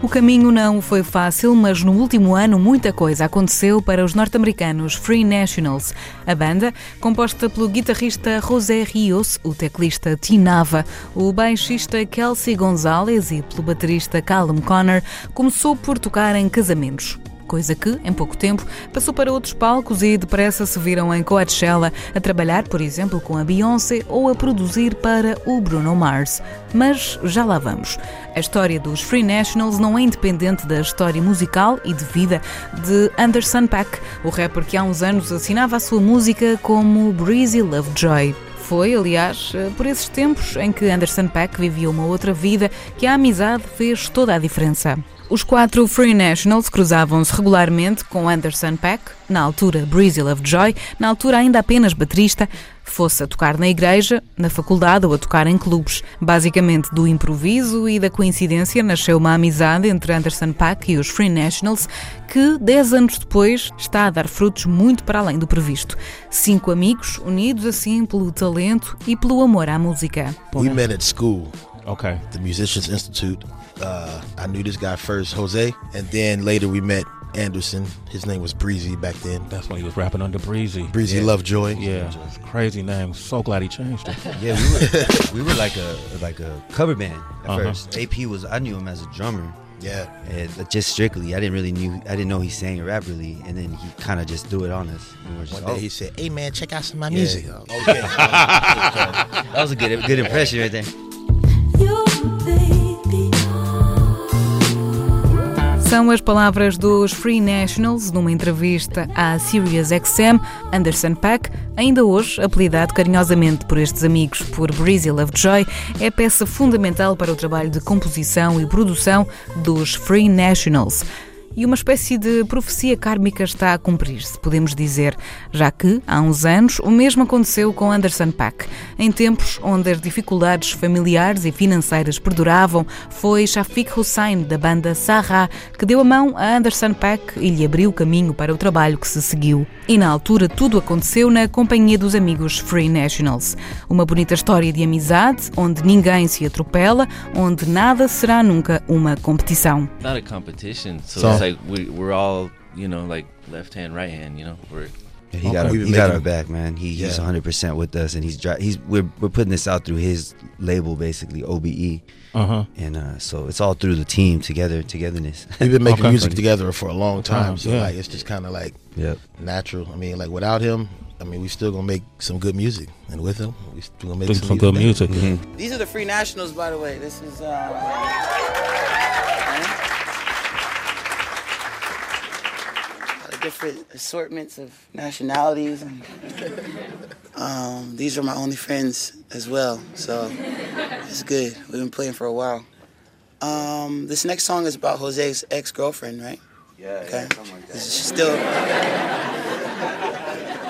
O caminho não foi fácil, mas no último ano muita coisa aconteceu para os norte-americanos Free Nationals. A banda, composta pelo guitarrista José Rios, o teclista Tinava, o baixista Kelsey Gonzalez e pelo baterista Callum Connor, começou por tocar em casamentos coisa que, em pouco tempo, passou para outros palcos e depressa se viram em Coachella a trabalhar, por exemplo, com a Beyoncé ou a produzir para o Bruno Mars. Mas já lá vamos. A história dos Free Nationals não é independente da história musical e de vida de Anderson Paak, o rapper que há uns anos assinava a sua música como Breezy Lovejoy. Foi, aliás, por esses tempos em que Anderson Paak vivia uma outra vida que a amizade fez toda a diferença. Os quatro Free Nationals cruzavam-se regularmente com Anderson Paak, na altura Breezy Lovejoy, na altura ainda apenas baterista, fosse a tocar na igreja, na faculdade ou a tocar em clubes. Basicamente, do improviso e da coincidência nasceu uma amizade entre Anderson Paak e os Free Nationals que, dez anos depois, está a dar frutos muito para além do previsto. Cinco amigos unidos assim pelo talento e pelo amor à música. We met at school. Okay. The Musicians Institute. uh, I knew this guy first, Jose, and then later we met Anderson. His name was Breezy back then. That's when he was rapping under Breezy. Breezy yeah. Lovejoy. Yeah, crazy name. So glad he changed it. yeah, we were, we were like a like a cover band at uh-huh. first. AP was I knew him as a drummer. Yeah, and just strictly. I didn't really knew. I didn't know he sang rap really, and then he kind of just threw it on us. One day oh. he said, "Hey man, check out some of my yeah. music." Okay, that was a good good impression right there. São as palavras dos Free Nationals numa entrevista à Sirius XM. Anderson Paak, ainda hoje apelidado carinhosamente por estes amigos por Breezy Lovejoy, é peça fundamental para o trabalho de composição e produção dos Free Nationals e uma espécie de profecia kármica está a cumprir-se, podemos dizer, já que, há uns anos, o mesmo aconteceu com Anderson Paak. Em tempos onde as dificuldades familiares e financeiras perduravam, foi Shafiq Hussain, da banda Sahra, que deu a mão a Anderson Paak e lhe abriu o caminho para o trabalho que se seguiu. E na altura tudo aconteceu na companhia dos amigos Free Nationals. Uma bonita história de amizade, onde ninguém se atropela, onde nada será nunca uma competição. Not a competition, so, so like we we're all you know like left hand, right hand. You know, we're yeah, he got our, he got our back, man. He, yeah. He's 100 percent with us, and he's he's we're we're putting this out through his label, basically OBE. Uh-huh. And uh, so it's all through the team together, togetherness. We've been making okay. music together for a long time, so yeah. like it's just kind of like yep. natural. I mean, like without him, I mean, we still gonna make some good music, and with him, we still gonna make some, some, good music. Mm-hmm. These are the Free Nationals, by the way. This is. Uh, different assortments of nationalities. And, um, these are my only friends as well, so it's good. We've been playing for a while. Um, this next song is about Jose's ex-girlfriend, right? Yeah. Okay. Yeah, like that. Is she still?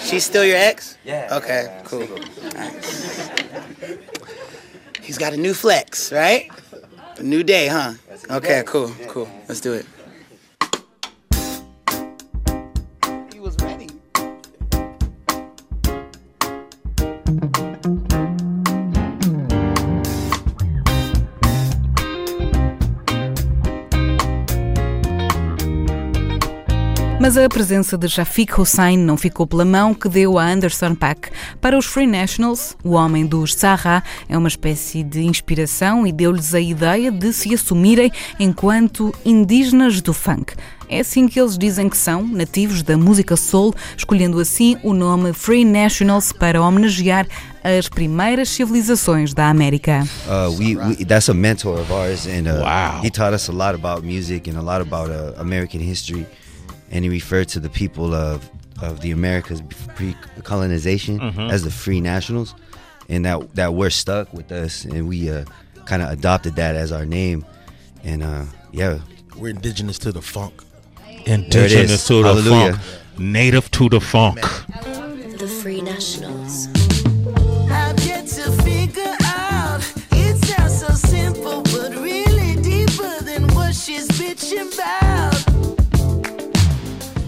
She's still your ex? Yeah. Okay. Yeah, cool. Nice. He's got a new flex, right? A new day, huh? Okay. Cool. Cool. Let's do it. Mas a presença de Shafiq Hussain não ficou pela mão que deu a Anderson Paak. Para os Free Nationals, o homem dos Sahara é uma espécie de inspiração e deu-lhes a ideia de se assumirem enquanto indígenas do funk. É assim que eles dizem que são, nativos da música soul, escolhendo assim o nome Free Nationals para homenagear as primeiras civilizações da América. Uh, we, we, that's a mentor of ours and uh, wow. he taught us a lot about music and a lot about uh, American history. And he referred to the people of of the Americas pre-colonization mm-hmm. as the free nationals, and that that we're stuck with us, and we uh, kind of adopted that as our name, and uh, yeah, we're indigenous to the funk. Indigenous to the Hallelujah. funk, native to the funk.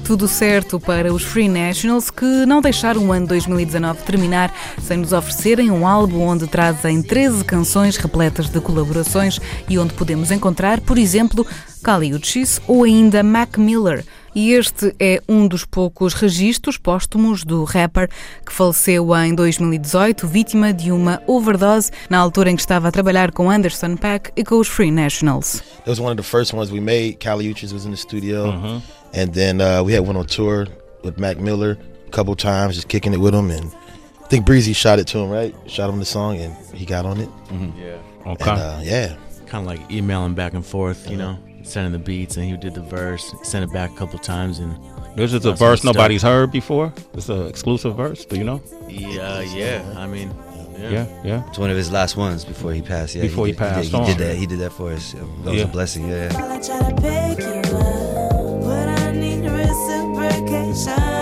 Tudo certo para os Free Nationals que não deixaram o ano 2019 terminar sem nos oferecerem um álbum onde trazem 13 canções repletas de colaborações e onde podemos encontrar, por exemplo, Kali Uchis ou ainda Mac Miller. E este é um dos poucos registros póstumos do rapper que faleceu em 2018, vítima de uma overdose na altura em que estava a trabalhar com Anderson Paak e com os Free Nationals. It was one of the first ones we made. Kali Uchis was in the studio, uh -huh. And then uh, we had one on tour with Mac Miller a couple times, just kicking it with him. And I think Breezy shot it to him, right? Shot him the song, and he got on it. Mm -hmm. Yeah. Okay. And, uh, yeah. Kind of like emailing back and forth, you know sending the beats, and he did the verse, sent it back a couple times, and this is a verse nobody's heard before. It's an exclusive verse. Do you know? Yeah, yeah. I mean, yeah. yeah, yeah. It's one of his last ones before he passed. Yeah, before he, did, he passed, he did, he did, that. He did that for us. That was yeah. a blessing. Yeah. time to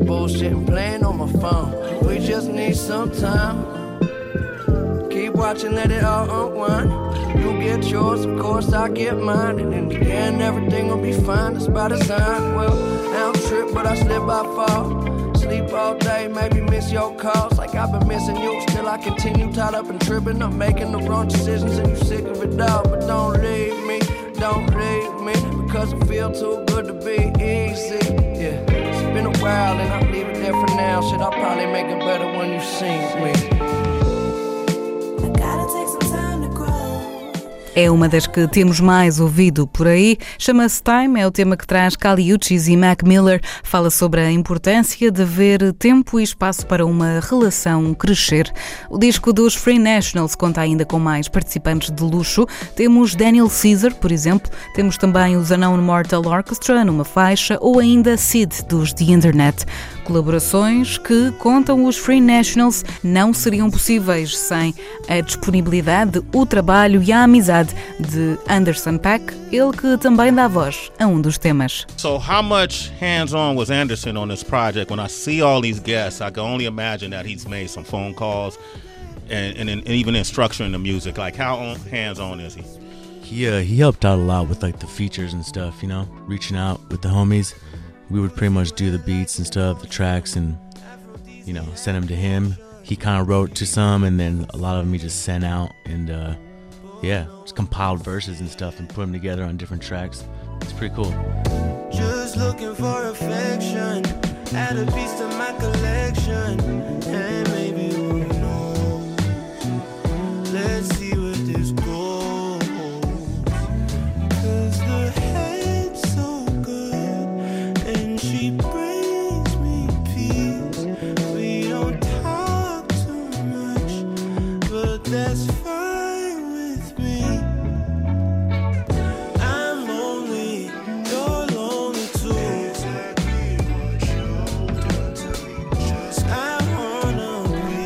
the bullshit and playing on my phone. We just need some time. Keep watching, let it all unwind. You get yours, of course I get mine. And in the end, everything will be fine. That's by design. Well, I don't trip, but I slip, I fall sleep all day, maybe miss your calls like I've been missing you. Still, I continue tied up and tripping up, making the wrong decisions, and you sick of it all. But don't leave me, don't leave me, because I feel too I'll probably make it better when you see me. É uma das que temos mais ouvido por aí. Chama-se Time, é o tema que traz Kali Uchis e Mac Miller. Fala sobre a importância de haver tempo e espaço para uma relação crescer. O disco dos Free Nationals conta ainda com mais participantes de luxo. Temos Daniel Caesar, por exemplo. Temos também os Unknown Mortal Orchestra numa faixa ou ainda Sid dos The Internet. Colaborações que, contam os Free Nationals, não seriam possíveis sem a disponibilidade, o trabalho e a amizade de Anderson Paak, ele que também dá voz a um dos temas. So how much hands-on was Anderson on this project? When I see all these guests, I can only imagine that he's made some phone calls and, and, and even in structuring the music. Like how hands-on is he? He, uh, he helped out a lot with like the features and stuff, you know, reaching out with the homies. We would pretty much do the beats and stuff, the tracks, and you know, send them to him. He kind of wrote to some, and then a lot of them he just sent out, and uh, yeah, just compiled verses and stuff and put them together on different tracks. It's pretty cool.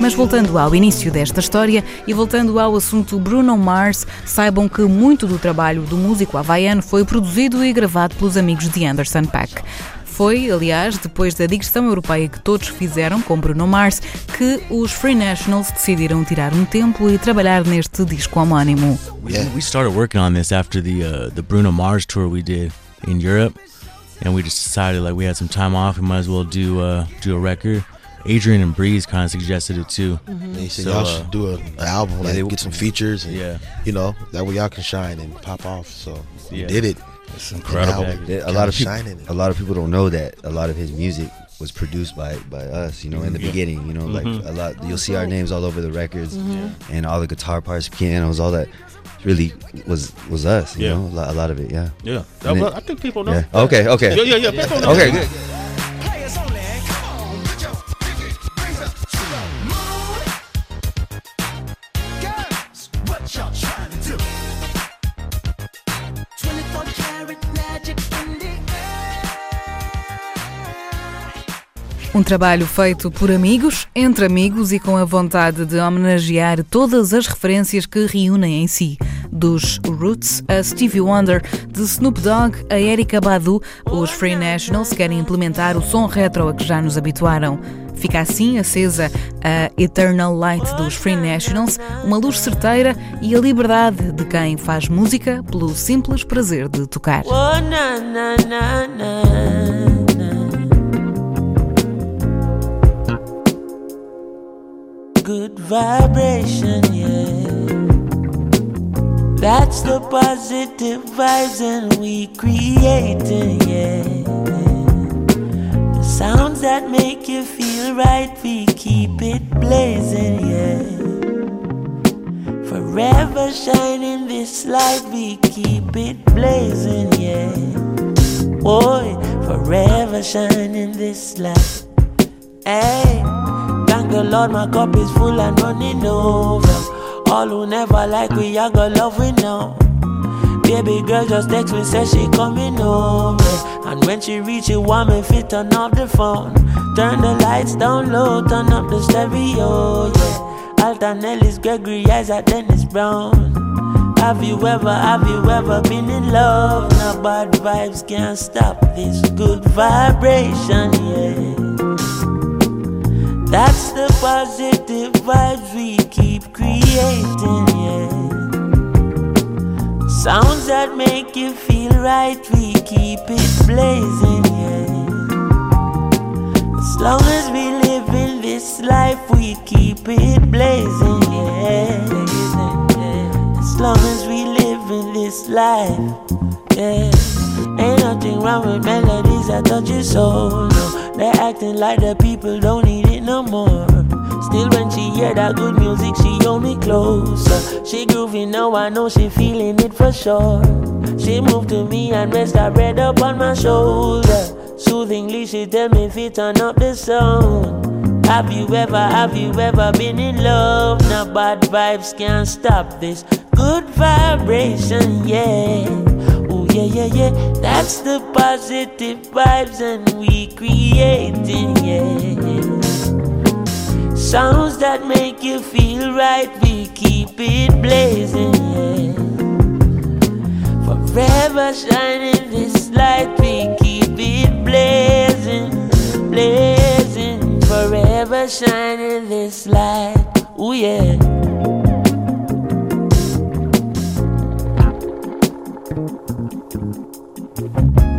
Mas voltando ao início desta história e voltando ao assunto Bruno Mars, saibam que muito do trabalho do músico havaiano foi produzido e gravado pelos amigos de Anderson Paak. Foi, aliás, depois da digressão europeia que todos fizeram com Bruno Mars, que os Free Nationals decidiram tirar um tempo e trabalhar neste disco homónimo. We started working on this after the uh, the Bruno Mars tour we did in Europe, and we just decided like we had some time off, we might as well do uh, do a record. Adrian and Breeze kind of suggested it too. Mm-hmm. They said so, y'all should uh, do an album, like yeah, get some features, and, yeah, you know that way y'all can shine and pop off. So we yeah. did it. It's incredible. a lot of people, a lot of people don't know that a lot of his music was produced by by us. You know, in the yeah. beginning, you know, mm-hmm. like a lot. You'll see our names all over the records, mm-hmm. and all the guitar parts, pianos, all that. Really was was us, you yeah. know, a lot, a lot, of it, yeah. Yeah, I think people know. Yeah. Okay, okay. Yeah, yeah, yeah. Okay, good. Um trabalho feito por amigos, entre amigos e com a vontade de homenagear todas as referências que reúnem em si. Dos Roots a Stevie Wonder, de Snoop Dogg a Erika Badu, os Free Nationals querem implementar o som retro a que já nos habituaram. Fica assim acesa a Eternal Light dos Free Nationals, uma luz certeira e a liberdade de quem faz música pelo simples prazer de tocar. Oh, na, na, na, good vibration, yeah. That's the positive vibes and we creating, yeah. The sounds that make you feel right, we keep it blazing, yeah. Forever shining this light, we keep it blazing, yeah. Boy, forever shining this light. Hey. The Lord, my cup is full and running over. All who never like we, I got love we know. Baby girl just text me, say she coming over. And when she reach it, want me fit turn off the phone. Turn the lights down low, turn up the stereo, yeah. Alton Ellis, Gregory Isaac, Dennis Brown. Have you ever, have you ever been in love? Now bad vibes can't stop this good vibration, yeah. That's the positive vibes we keep creating, yeah. Sounds that make you feel right, we keep it blazing, yeah. As long as we live in this life, we keep it blazing, yeah. As long as we live in this life, yeah. Ain't nothing wrong with melodies that touch your soul, no. They're acting like the people don't need it no more. Still, when she hear that good music, she hold me closer. She groovy now, I know she feeling it for sure. She moved to me and rest her head up on my shoulder. Soothingly, she tell me if it turn up the sound. Have you ever, have you ever been in love? Now bad vibes can't stop this good vibration, yeah yeah, yeah, yeah. That's the positive vibes and we creating, yeah. Sounds that make you feel right, we keep it blazing, yeah. Forever shining this light, we keep it blazing, blazing. Forever shining this light, oh yeah. Bye.